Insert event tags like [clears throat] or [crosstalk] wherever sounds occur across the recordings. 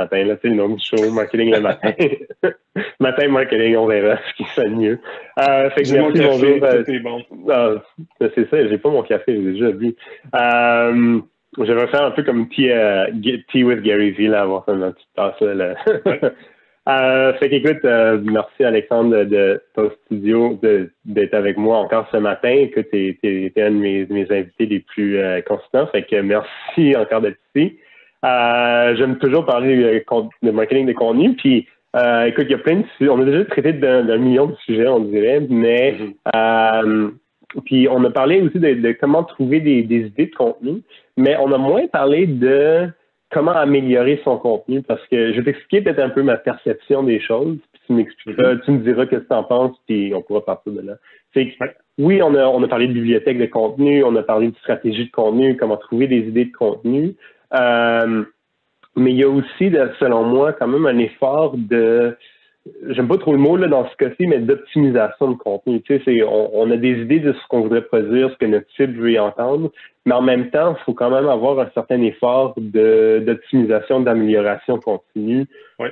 Matin. Là, le nom du show, marketing le matin. [laughs] matin, marketing, on verra ce qui sonne mieux. Euh, fait que merci, bonjour. Euh, bon. Ah, c'est ça, j'ai pas mon café, j'ai déjà vu. Euh, je vais faire un peu comme Tea, euh, tea with Gary Vee, là, avoir une petite tasse là. [laughs] Fait qu'écoute, merci Alexandre de, ton studio d'être avec moi encore ce matin. Écoute, tu es, un de mes, mes, invités les plus constants. Fait que merci encore d'être ici. Euh, j'aime toujours parler euh, de marketing de contenu. Puis, euh, écoute, il y a plein de On a déjà traité d'un million de sujets, on dirait, mais mm-hmm. puis on a parlé aussi de, comment trouver des, idées de contenu, mais on a moins parlé de comment améliorer son contenu parce que je vais t'expliquer peut-être un peu ma perception des choses, puis tu m'expliqueras, mm-hmm. tu me diras ce que tu en penses, puis on pourra partir de là. C'est oui, on a, on a parlé de bibliothèque de contenu, on a parlé de stratégie de contenu, comment trouver des idées de contenu, euh, mais il y a aussi, selon moi, quand même un effort de, j'aime pas trop le mot là, dans ce cas-ci, mais d'optimisation de contenu. Tu sais, on, on, a des idées de ce qu'on voudrait produire, ce que notre cible veut y entendre, mais en même temps, il faut quand même avoir un certain effort d'optimisation, d'amélioration continue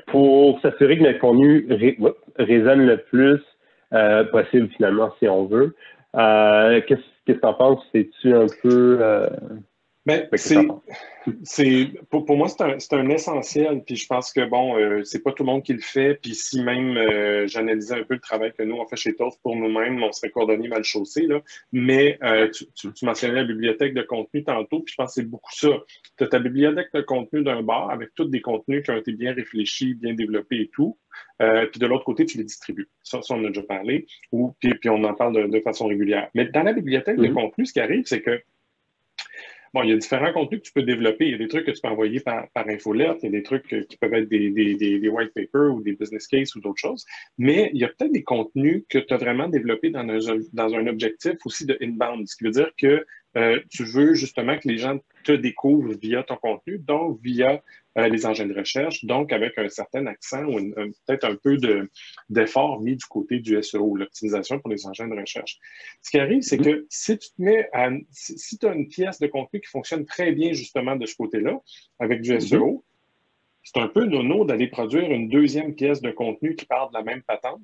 pour s'assurer que notre contenu résonne le plus euh, possible finalement, si on veut. Euh, Qu'est-ce que tu en penses? C'est-tu un peu... Euh, ben, [laughs] c'est, pour, pour, moi, c'est un, un, essentiel. Puis je pense que, bon, euh, c'est pas tout le monde qui le fait. Puis si même euh, j'analysais un peu le travail que nous, on fait chez Toast pour nous-mêmes, on serait coordonnés mal chaussés. Là. Mais euh, tu, tu, mentionnais la bibliothèque de contenu tantôt. Puis je pense que c'est beaucoup ça. Tu as ta bibliothèque de contenu d'un bar avec tous des contenus qui ont été bien réfléchis, bien développés et tout. puis de l'autre côté, tu les distribues. Ça, ça on a déjà parlé. Ou, puis, puis on en parle de, façon régulière. Mais dans la bibliothèque de mm-hmm. contenu, ce qui arrive, c'est que Bon, il y a différents contenus que tu peux développer. Il y a des trucs que tu peux envoyer par, par infolette, il y a des trucs qui peuvent être des, des, des, white papers ou des business cases ou d'autres choses. Mais il y a peut-être des contenus que tu as vraiment développés dans un, dans un objectif aussi de inbound, ce qui veut dire que euh, tu veux justement que les gens te découvrent via ton contenu, donc via les engins de recherche, donc avec un certain accent ou peut-être un peu d'effort mis du côté du SEO, l'optimisation pour les engins de recherche. Ce qui arrive, c'est que si tu te mets à, si, tu as une pièce de contenu qui fonctionne très bien justement de ce côté-là, avec du SEO, mm-hmm. c'est un peu nono d'aller produire une deuxième pièce de contenu qui part de la même patente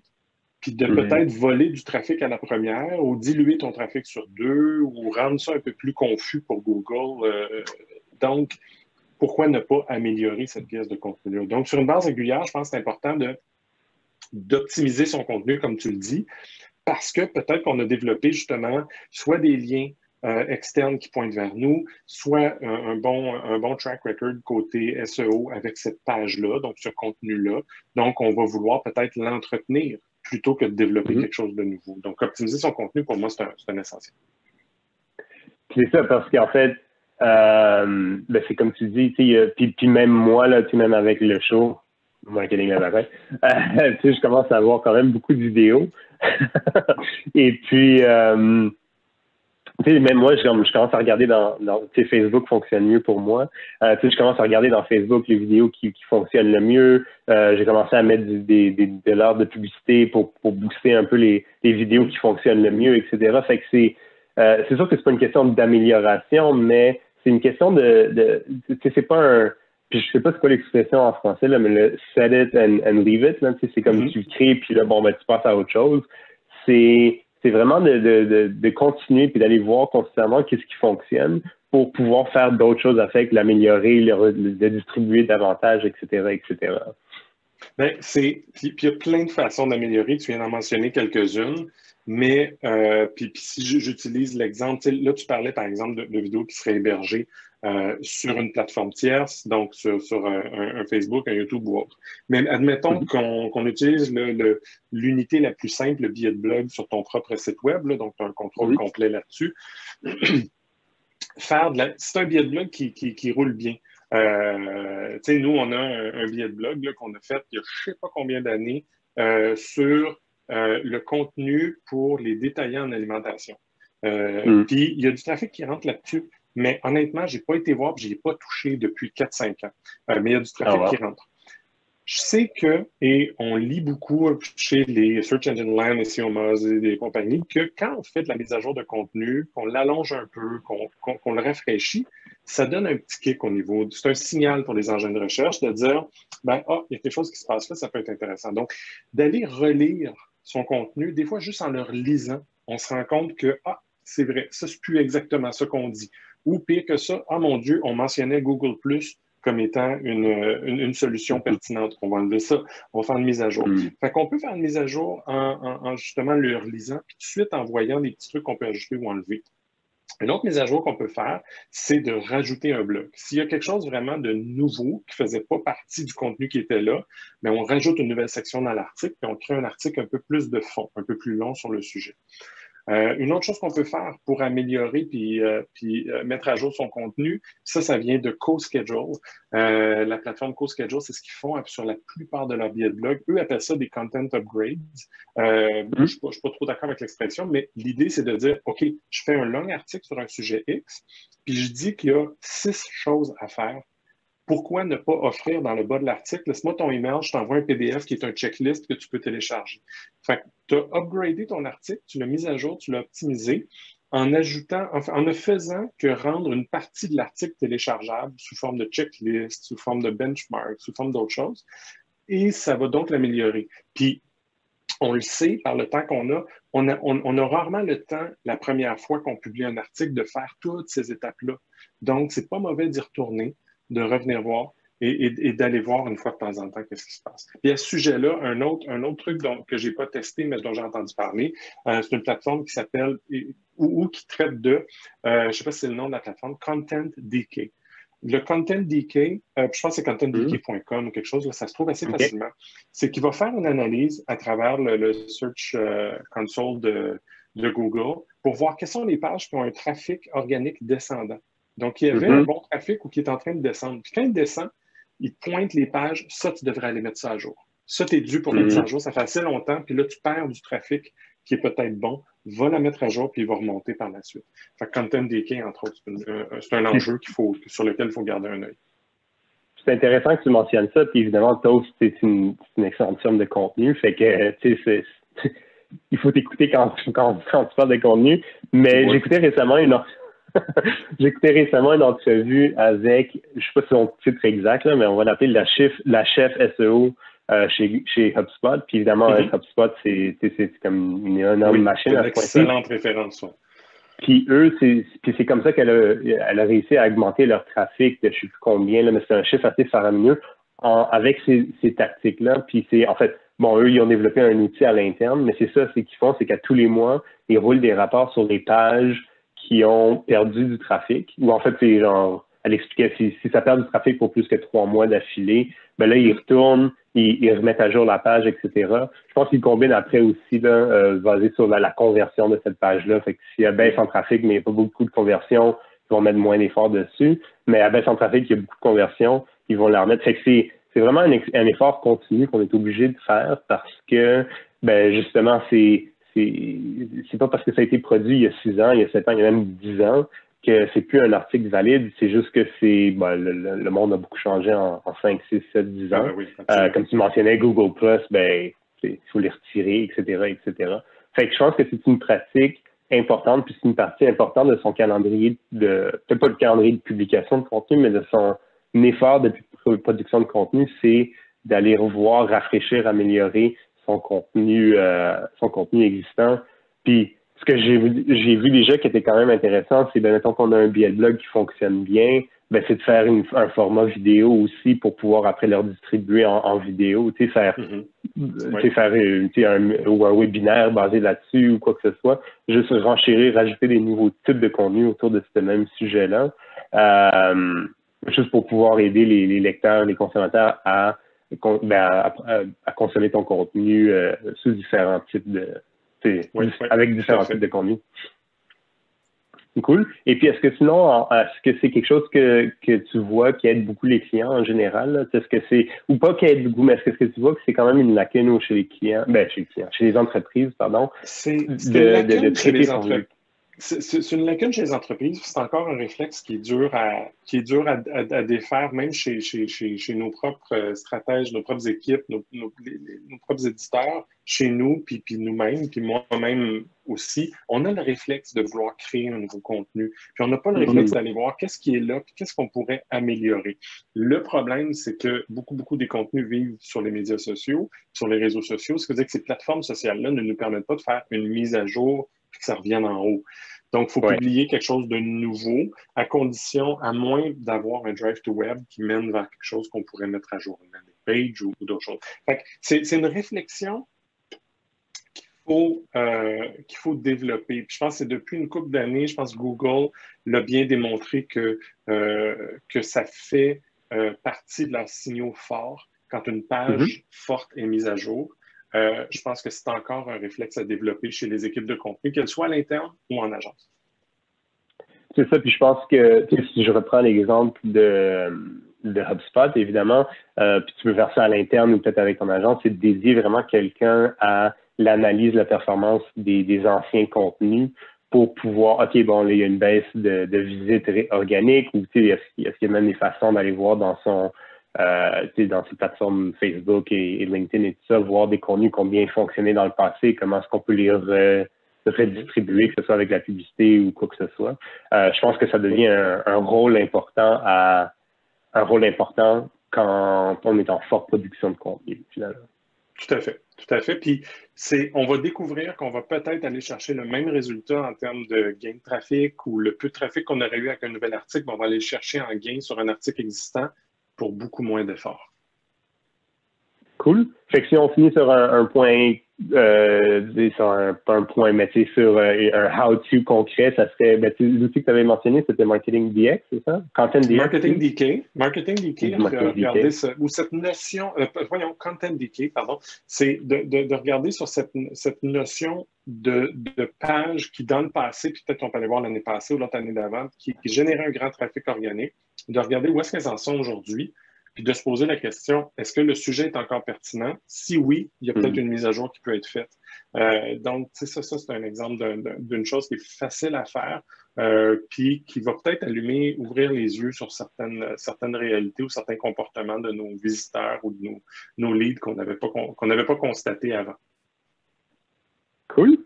puis de mm-hmm. peut-être voler du trafic à la première ou diluer ton trafic sur deux ou rendre ça un peu plus confus pour Google. Euh, donc, pourquoi ne pas améliorer cette pièce de contenu Donc, sur une base régulière, je pense que c'est important d'optimiser son contenu, comme tu le dis, parce que peut-être qu'on a développé justement soit des liens, externes qui pointent vers nous, soit un, bon, un bon track record côté SEO avec cette page-là, donc ce contenu-là. Donc, on va vouloir peut-être l'entretenir plutôt que de développer mm-hmm. quelque chose de nouveau. Donc, optimiser son contenu, pour moi, c'est un, un, essentiel. C'est ça, parce qu'en fait, euh, ben c'est comme tu dis, puis, même moi, là, même avec le show, marketing à euh, [laughs] je commence à avoir quand même beaucoup de vidéos. [laughs] Et puis, euh, même moi, je, commence à regarder dans, dans Facebook fonctionne mieux pour moi. Euh, je commence à regarder dans Facebook les vidéos qui, fonctionnent le mieux. Euh, j'ai commencé à mettre des, des, de l'art de publicité pour, pour booster un peu les, les vidéos qui fonctionnent le mieux, etc. Fait que c'est euh, c'est sûr que c'est pas une question d'amélioration, mais c'est une question de, de c'est pas un puis je sais pas c'est quoi l'expression en français là, mais le set it and, and leave it là, c'est comme mm-hmm. tu crées puis là bon ben tu passes à autre chose. C'est c'est vraiment de, de, de, continuer puis d'aller voir constamment qu'est-ce qui fonctionne pour pouvoir faire d'autres choses avec, l'améliorer, le, le, distribuer davantage, etc., etc. Ben, c'est, puis il y a plein de façons d'améliorer. Tu viens d'en mentionner quelques-unes. Mais euh, puis, si j'utilise l'exemple, là, tu parlais par exemple de, vidéos qui seraient hébergées euh, sur une plateforme tierce, donc sur, un, Facebook, un YouTube ou autre. Mais admettons mm-hmm. qu'on utilise l'unité la plus simple, le billet de blog sur ton propre site web, donc tu as un contrôle complet là-dessus. [clears throat] Faire de la, c'est un billet de blog qui, qui, roule bien. Euh, nous, on a un, billet de blog qu'on a fait il y a je ne sais pas combien d'années euh, sur euh, le contenu pour les détaillants en alimentation. Euh, mm. Puis, il y a du trafic qui rentre là-dessus. Mais honnêtement, je n'ai pas été voir, je n'y ai pas touché depuis 4-5 ans. Euh, mais il y a du trafic ah, qui rentre. Je sais que, et on lit beaucoup chez les Search Engine Land, CMOs et des compagnies, que quand on fait de la mise à jour de contenu, qu'on l'allonge un peu, qu'on le rafraîchit, ça donne un petit kick au niveau. C'est un signal pour les engins de recherche de dire, ben, ah, il y a quelque chose qui se passe là, ça peut être intéressant. Donc, d'aller relire son contenu, des fois juste en le lisant, on se rend compte que, ah, c'est vrai, ça, c'est plus exactement ce qu'on dit. Ou pire que ça, ah mon Dieu, on mentionnait Google Plus comme étant une, une, solution pertinente. On va enlever ça, on va faire une mise à jour. Mm. Fait qu'on peut faire une mise à jour en, en justement le relisant, puis tout de suite en voyant des petits trucs qu'on peut ajouter ou enlever. Une autre mise à jour qu'on peut faire, c'est de rajouter un bloc. S'il y a quelque chose vraiment de nouveau qui ne faisait pas partie du contenu qui était là, mais ben, on rajoute une nouvelle section dans l'article, et on crée un article un peu plus de fond, un peu plus long sur le sujet. Euh, une autre chose qu'on peut faire pour améliorer puis, euh, puis euh, mettre à jour son contenu, ça, ça vient de CoSchedule. la plateforme CoSchedule, c'est ce qu'ils font sur la plupart de leurs billets de blog. Eux appellent ça des content upgrades. Mm-hmm. Je ne suis, pas trop d'accord avec l'expression, mais l'idée, c'est de dire, OK, je fais un long article sur un sujet X, puis je dis qu'il y a six choses à faire pourquoi ne pas offrir dans le bas de l'article, laisse-moi ton email, je t'envoie un PDF qui est un checklist que tu peux télécharger. Fait tu as upgradé ton article, tu l'as mis à jour, tu l'as optimisé en ajoutant, en ne faisant que rendre une partie de l'article téléchargeable sous forme de checklist, sous forme de benchmark, sous forme d'autres choses. Et ça va donc l'améliorer. Puis, on le sait par le temps qu'on a on, a, on a rarement le temps, la première fois qu'on publie un article, de faire toutes ces étapes-là. Donc, c'est pas mauvais d'y retourner de revenir voir et, d'aller voir une fois de temps en temps qu'est-ce qui se passe. Et à ce sujet-là, un autre, un autre truc que je n'ai pas testé, mais dont j'ai entendu parler, euh, c'est une plateforme qui s'appelle ou, qui traite de, euh, je ne sais pas si c'est le nom de la plateforme, Content Decay. Le Content Decay, euh, je pense que c'est contentdecay.com ou quelque chose, ça se trouve assez facilement. C'est qu'il va faire une analyse à travers le, Search Console de, de Google pour voir quelles sont les pages qui ont un trafic organique descendant. Donc, il y avait un mhm. bon trafic ou qui est en train de descendre. Puis quand il descend, il pointe les pages, ça, tu devrais aller mettre ça à jour. Ça, tu es dû pour mettre ça à mhm. jour. Ça fait assez longtemps, puis là, tu perds du trafic qui est peut-être bon. Va la mettre à jour, puis il va remonter par la suite. Fait que Content Decay, entre autres, c'est un, enjeu qu'il faut, sur lequel il faut garder un œil. C'est intéressant que tu mentionnes ça, puis évidemment, Toast, c'est une, une, excellente somme de contenu. Fait que, tu sais, [laughs] il faut t'écouter quand, quand, tu parles de contenu. Mais j'écoutais récemment une, [laughs] J'ai écouté récemment une entrevue avec, je ne sais pas si on titre exact, mais on va l'appeler la chef, la chef SEO euh, chez, chez HubSpot. Puis évidemment, mm-hmm. HubSpot, c'est comme une énorme machine. C'est une excellente référence. Puis eux, c'est comme ça qu'elle a, elle a réussi à augmenter leur trafic de je ne sais plus combien, là, mais c'est un chiffre assez faramineux avec ces, ces tactiques-là. Puis c'est en fait, bon, eux, ils ont développé un outil à l'interne, mais c'est ça, c'est qu'ils font, c'est qu'à tous les mois, ils roulent des rapports sur les pages qui ont perdu du trafic, ou en fait, c'est genre, elle expliquait si, si ça perd du trafic pour plus que trois mois d'affilée, ben là, ils retournent, ils, remettent à jour la page, etc. Je pense qu'ils combinent après aussi, là, euh, basé sur la, conversion de cette page-là. Fait que s'il y a baisse en trafic, mais il n'y a pas beaucoup de conversion, ils vont mettre moins d'efforts dessus. Mais à baisse en trafic, il y a beaucoup de conversion, ils vont la remettre. Fait que c'est, c'est vraiment un, un, effort continu qu'on est obligé de faire parce que, ben, justement, c'est, c'est, pas parce que ça a été produit il y a six ans, il y a sept ans, il y a même dix ans que c'est plus un article valide, c'est juste que c'est ben, le, monde a beaucoup changé en, en 5, 6, 7, 10 ans. Ah, euh, comme tu mentionnais, Google Plus, ben il faut les retirer, etc., etc. Fait que je pense que c'est une pratique importante, puis c'est une partie importante de son calendrier de peut-être pas le calendrier de publication de contenu, mais de son effort de production de contenu, c'est d'aller revoir, rafraîchir, améliorer son contenu, euh, son contenu existant. Puis ce que j'ai vu, déjà qui était quand même intéressant, c'est ben, mettons qu'on a un billet de blog qui fonctionne bien, ben, c'est de faire un format vidéo aussi pour pouvoir après leur distribuer en, vidéo, tu sais, faire, mm-hmm. faire euh, un, ou un webinaire basé là-dessus ou quoi que ce soit, juste renchérir, rajouter des nouveaux types de contenus autour de ce même sujet-là, euh, juste pour pouvoir aider les, lecteurs, les consommateurs à, ben, à, consommer ton contenu euh, sous différents types de, avec différents types de contenu. Cool. Et puis, est-ce que sinon, est-ce que c'est quelque chose que, que tu vois qui aide beaucoup les clients en général? Est-ce que c'est, ou pas qui aide beaucoup, mais est-ce que tu vois que c'est quand même une lacune chez les clients, ben, chez les clients, chez les entreprises, pardon, c'est, de, de, de, traiter son c'est une lacune chez les entreprises. C'est encore un réflexe qui est dur à, qui est dur à, à, défaire, même chez, chez, chez, chez, nos propres euh, stratèges, nos propres équipes, nos, nos, nos propres éditeurs, chez nous, puis, puis nous-mêmes, puis moi-même aussi. On a le réflexe de vouloir créer un nouveau contenu. Puis on n'a pas le réflexe d'aller voir qu'est-ce qui est là, puis qu'est-ce qu'on pourrait améliorer. Le problème, c'est que beaucoup, beaucoup des contenus vivent sur les médias sociaux, sur les réseaux sociaux. Ce qui veut dire que ces plateformes sociales-là ne nous permettent pas de faire une mise à jour que ça revienne en haut. Donc, il faut publier quelque chose de nouveau, à condition, à moins d'avoir un drive to web qui mène vers quelque chose qu'on pourrait mettre à jour, une page ou, d'autres choses. C'est une réflexion qu'il faut, euh, qu'il faut développer. je pense que c'est depuis une couple d'années, je pense que Google l'a bien démontré que, euh, que ça fait euh, partie de leurs signaux forts quand une page mm-hmm. forte est mise à jour. Euh, je pense que c'est encore un réflexe à développer chez les équipes de contenu, qu'elles soient à l'interne ou en agence. C'est ça, puis je pense que si je reprends l'exemple de, de HubSpot, évidemment, euh, puis tu peux faire ça à l'interne ou peut-être avec ton agence, c'est de dédier vraiment quelqu'un à l'analyse de la performance des, anciens contenus pour pouvoir, OK, bon, il y a une baisse de, de visites organiques ou est-ce qu'il y a même des façons d'aller voir dans son euh, dans ces plateformes Facebook et, LinkedIn et tout ça, voir des contenus qui ont bien fonctionné dans le passé, comment est-ce qu'on peut les redistribuer, que ce soit avec la publicité ou quoi que ce soit. Euh, je pense que ça devient un, rôle important à un rôle important quand on est en forte production de contenu, finalement. Tout à fait, tout à fait. Puis c'est, on va découvrir qu'on va peut-être aller chercher le même résultat en termes de gain de trafic ou le peu de trafic qu'on aurait eu avec un nouvel article, on va aller le chercher en gain sur un article existant pour beaucoup moins d'efforts. Cool. Fait que si on finit sur un, point, euh, sur un, point, mais sur euh, un how-to concret, ça serait, ben, l'outil que tu avais mentionné, c'était Marketing DX, c'est ça? Content DX. Marketing DK. Marketing DK, regarder ou cette notion, euh, voyons, Content DK, pardon, c'est de, de, de, regarder sur cette, cette notion de, de, page qui, dans le passé, puis peut-être on peut aller voir l'année passée ou l'autre année d'avant, qui, qui générait un grand trafic organique, de regarder où est-ce qu'elles en sont aujourd'hui, puis de se poser la question, est-ce que le sujet est encore pertinent? Si oui, il y a peut-être mm. une mise à jour qui peut être faite. Euh, donc, ça, ça c'est un exemple d'une chose qui est facile à faire, euh, puis qui va peut-être allumer, ouvrir les yeux sur certaines, certaines réalités ou certains comportements de nos visiteurs ou de nos, nos leads qu'on n'avait pas, qu'on n'avait pas constaté avant. Cool.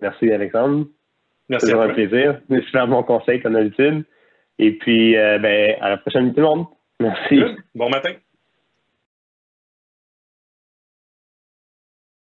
Merci, Alexandre. Merci. C'est un plaisir. Super bon conseil, comme d'habitude. Et puis, euh, ben, à la prochaine, tout le monde. Merci. Bon matin.